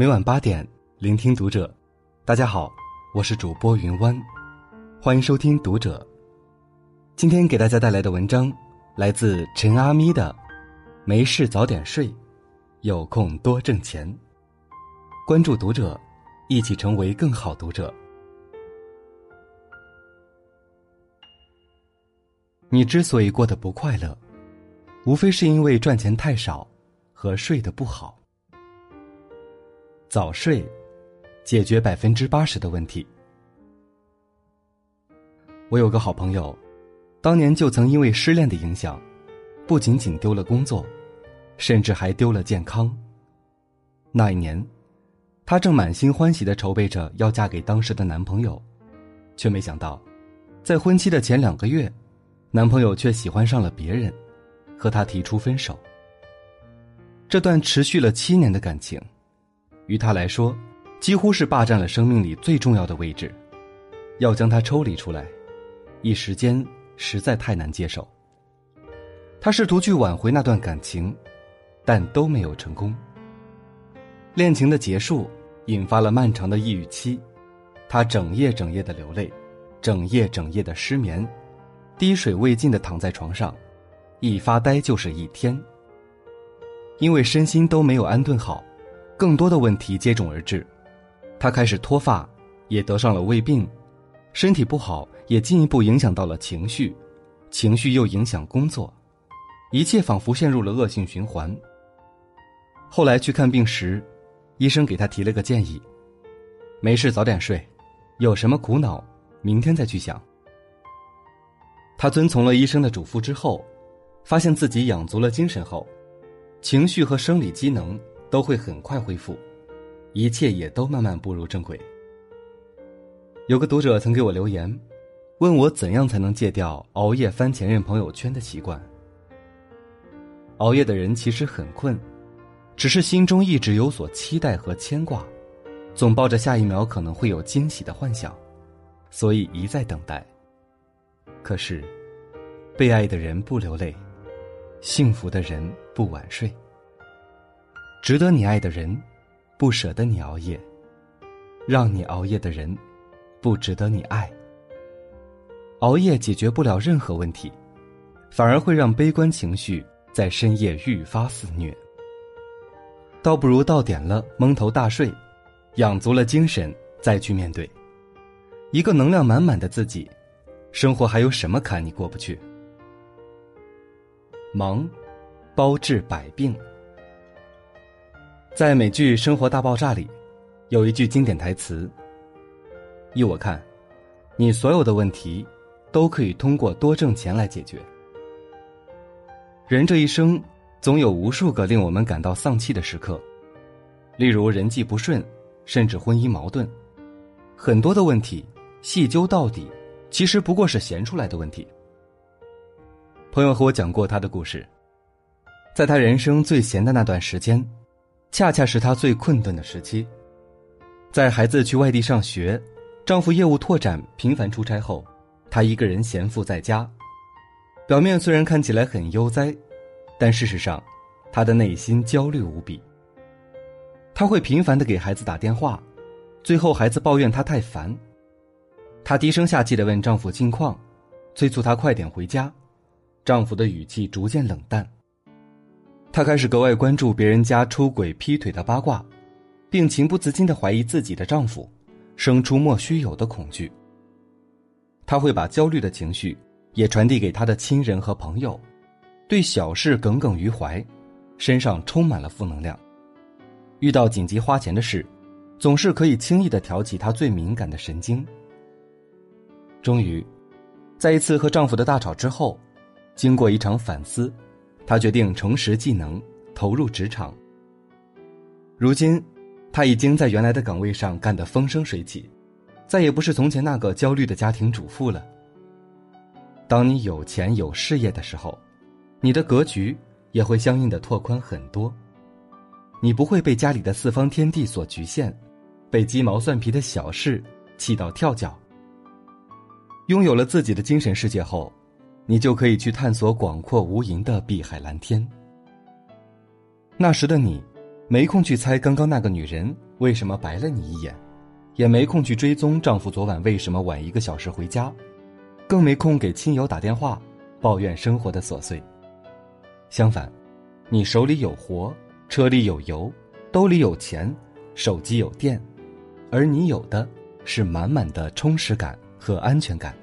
每晚八点，聆听读者。大家好，我是主播云湾，欢迎收听读者。今天给大家带来的文章来自陈阿咪的《没事早点睡，有空多挣钱》。关注读者，一起成为更好读者。你之所以过得不快乐，无非是因为赚钱太少和睡得不好。早睡，解决百分之八十的问题。我有个好朋友，当年就曾因为失恋的影响，不仅仅丢了工作，甚至还丢了健康。那一年，她正满心欢喜的筹备着要嫁给当时的男朋友，却没想到，在婚期的前两个月，男朋友却喜欢上了别人，和她提出分手。这段持续了七年的感情。于他来说，几乎是霸占了生命里最重要的位置，要将他抽离出来，一时间实在太难接受。他试图去挽回那段感情，但都没有成功。恋情的结束引发了漫长的抑郁期，他整夜整夜的流泪，整夜整夜的失眠，滴水未进的躺在床上，一发呆就是一天。因为身心都没有安顿好。更多的问题接踵而至，他开始脱发，也得上了胃病，身体不好也进一步影响到了情绪，情绪又影响工作，一切仿佛陷入了恶性循环。后来去看病时，医生给他提了个建议：没事早点睡，有什么苦恼，明天再去想。他遵从了医生的嘱咐之后，发现自己养足了精神后，情绪和生理机能。都会很快恢复，一切也都慢慢步入正轨。有个读者曾给我留言，问我怎样才能戒掉熬夜翻前任朋友圈的习惯。熬夜的人其实很困，只是心中一直有所期待和牵挂，总抱着下一秒可能会有惊喜的幻想，所以一再等待。可是，被爱的人不流泪，幸福的人不晚睡。值得你爱的人，不舍得你熬夜；让你熬夜的人，不值得你爱。熬夜解决不了任何问题，反而会让悲观情绪在深夜愈发肆虐。倒不如到点了蒙头大睡，养足了精神再去面对。一个能量满满的自己，生活还有什么坎你过不去？忙，包治百病。在美剧《生活大爆炸》里，有一句经典台词：“依我看，你所有的问题，都可以通过多挣钱来解决。”人这一生，总有无数个令我们感到丧气的时刻，例如人际不顺，甚至婚姻矛盾。很多的问题，细究到底，其实不过是闲出来的问题。朋友和我讲过他的故事，在他人生最闲的那段时间。恰恰是她最困顿的时期，在孩子去外地上学，丈夫业务拓展频繁出差后，她一个人闲赋在家。表面虽然看起来很悠哉，但事实上，她的内心焦虑无比。她会频繁的给孩子打电话，最后孩子抱怨她太烦，她低声下气的问丈夫近况，催促他快点回家，丈夫的语气逐渐冷淡。她开始格外关注别人家出轨、劈腿的八卦，并情不自禁的怀疑自己的丈夫，生出莫须有的恐惧。她会把焦虑的情绪也传递给她的亲人和朋友，对小事耿耿于怀，身上充满了负能量。遇到紧急花钱的事，总是可以轻易的挑起她最敏感的神经。终于，在一次和丈夫的大吵之后，经过一场反思。他决定重拾技能，投入职场。如今，他已经在原来的岗位上干得风生水起，再也不是从前那个焦虑的家庭主妇了。当你有钱有事业的时候，你的格局也会相应的拓宽很多。你不会被家里的四方天地所局限，被鸡毛蒜皮的小事气到跳脚。拥有了自己的精神世界后。你就可以去探索广阔无垠的碧海蓝天。那时的你，没空去猜刚刚那个女人为什么白了你一眼，也没空去追踪丈夫昨晚为什么晚一个小时回家，更没空给亲友打电话抱怨生活的琐碎。相反，你手里有活，车里有油，兜里有钱，手机有电，而你有的是满满的充实感和安全感。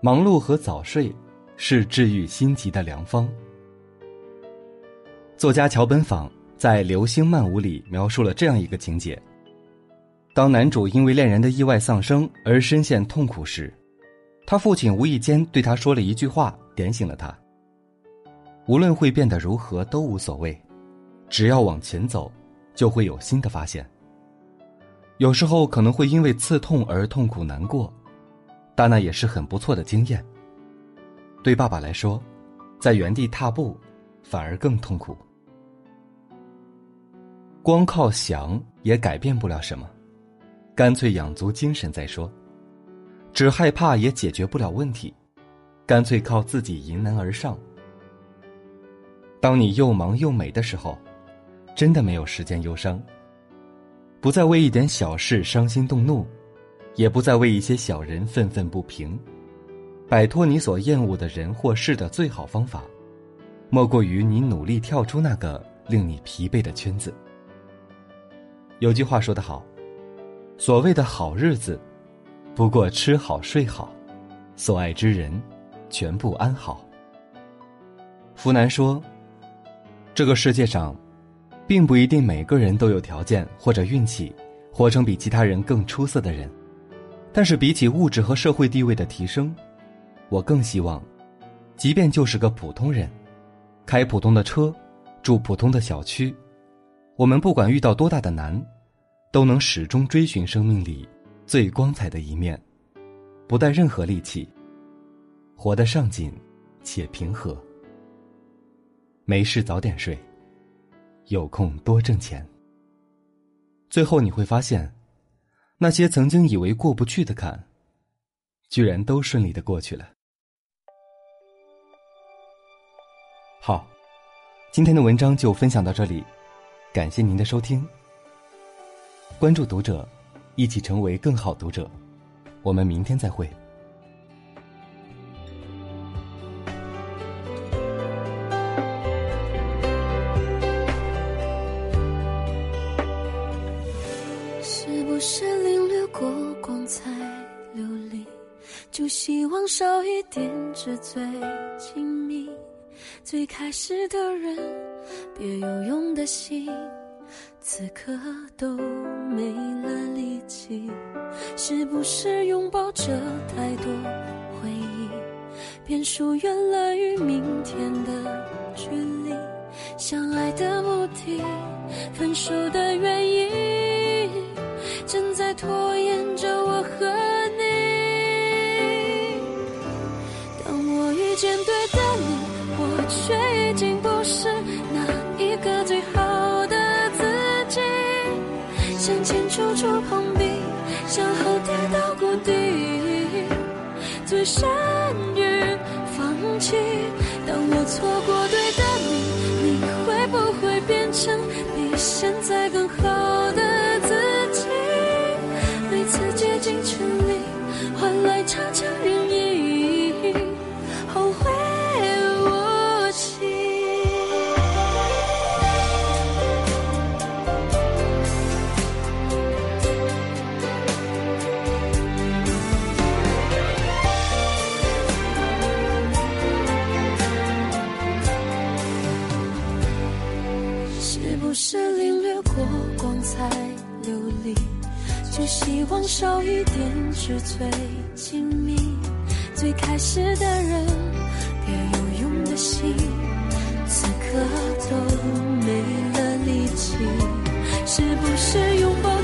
忙碌和早睡是治愈心急的良方。作家桥本坊在《流星漫舞》里描述了这样一个情节：当男主因为恋人的意外丧生而深陷痛苦时，他父亲无意间对他说了一句话，点醒了他。无论会变得如何都无所谓，只要往前走，就会有新的发现。有时候可能会因为刺痛而痛苦难过。但那也是很不错的经验。对爸爸来说，在原地踏步反而更痛苦。光靠想也改变不了什么，干脆养足精神再说。只害怕也解决不了问题，干脆靠自己迎难而上。当你又忙又美的时候，真的没有时间忧伤。不再为一点小事伤心动怒。也不再为一些小人愤愤不平，摆脱你所厌恶的人或事的最好方法，莫过于你努力跳出那个令你疲惫的圈子。有句话说得好，所谓的好日子，不过吃好睡好，所爱之人，全部安好。福南说，这个世界上，并不一定每个人都有条件或者运气，活成比其他人更出色的人。但是比起物质和社会地位的提升，我更希望，即便就是个普通人，开普通的车，住普通的小区，我们不管遇到多大的难，都能始终追寻生命里最光彩的一面，不带任何戾气，活得上进且平和。没事早点睡，有空多挣钱。最后你会发现。那些曾经以为过不去的坎，居然都顺利的过去了。好，今天的文章就分享到这里，感谢您的收听。关注读者，一起成为更好读者。我们明天再会。就希望少一点纸醉金迷，最开始的人，别有用的心，此刻都没了力气。是不是拥抱着太多回忆，便疏远了与明天的距离？相爱的目的，分手的原因，正在拖延着我和。经不是那一个最好的自己。向前处处碰壁，向后跌到谷底，最善于放弃。当我错过对的你，你会不会变成比现在更好的自己？每次竭尽全力，换来差强人意是领略过光彩流离，就。希望少一点纸醉金迷，最开始的人，别有用的心，此刻都没了力气。是不是拥抱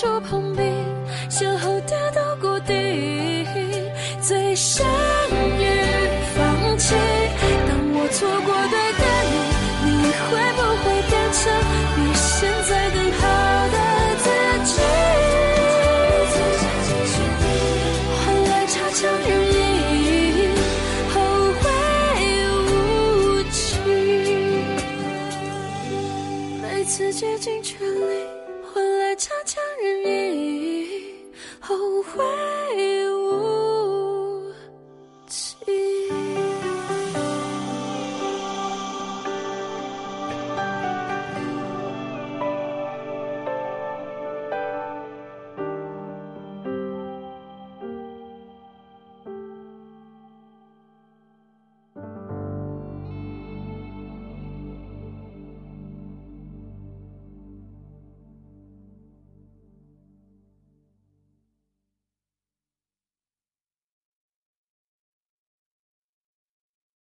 触碰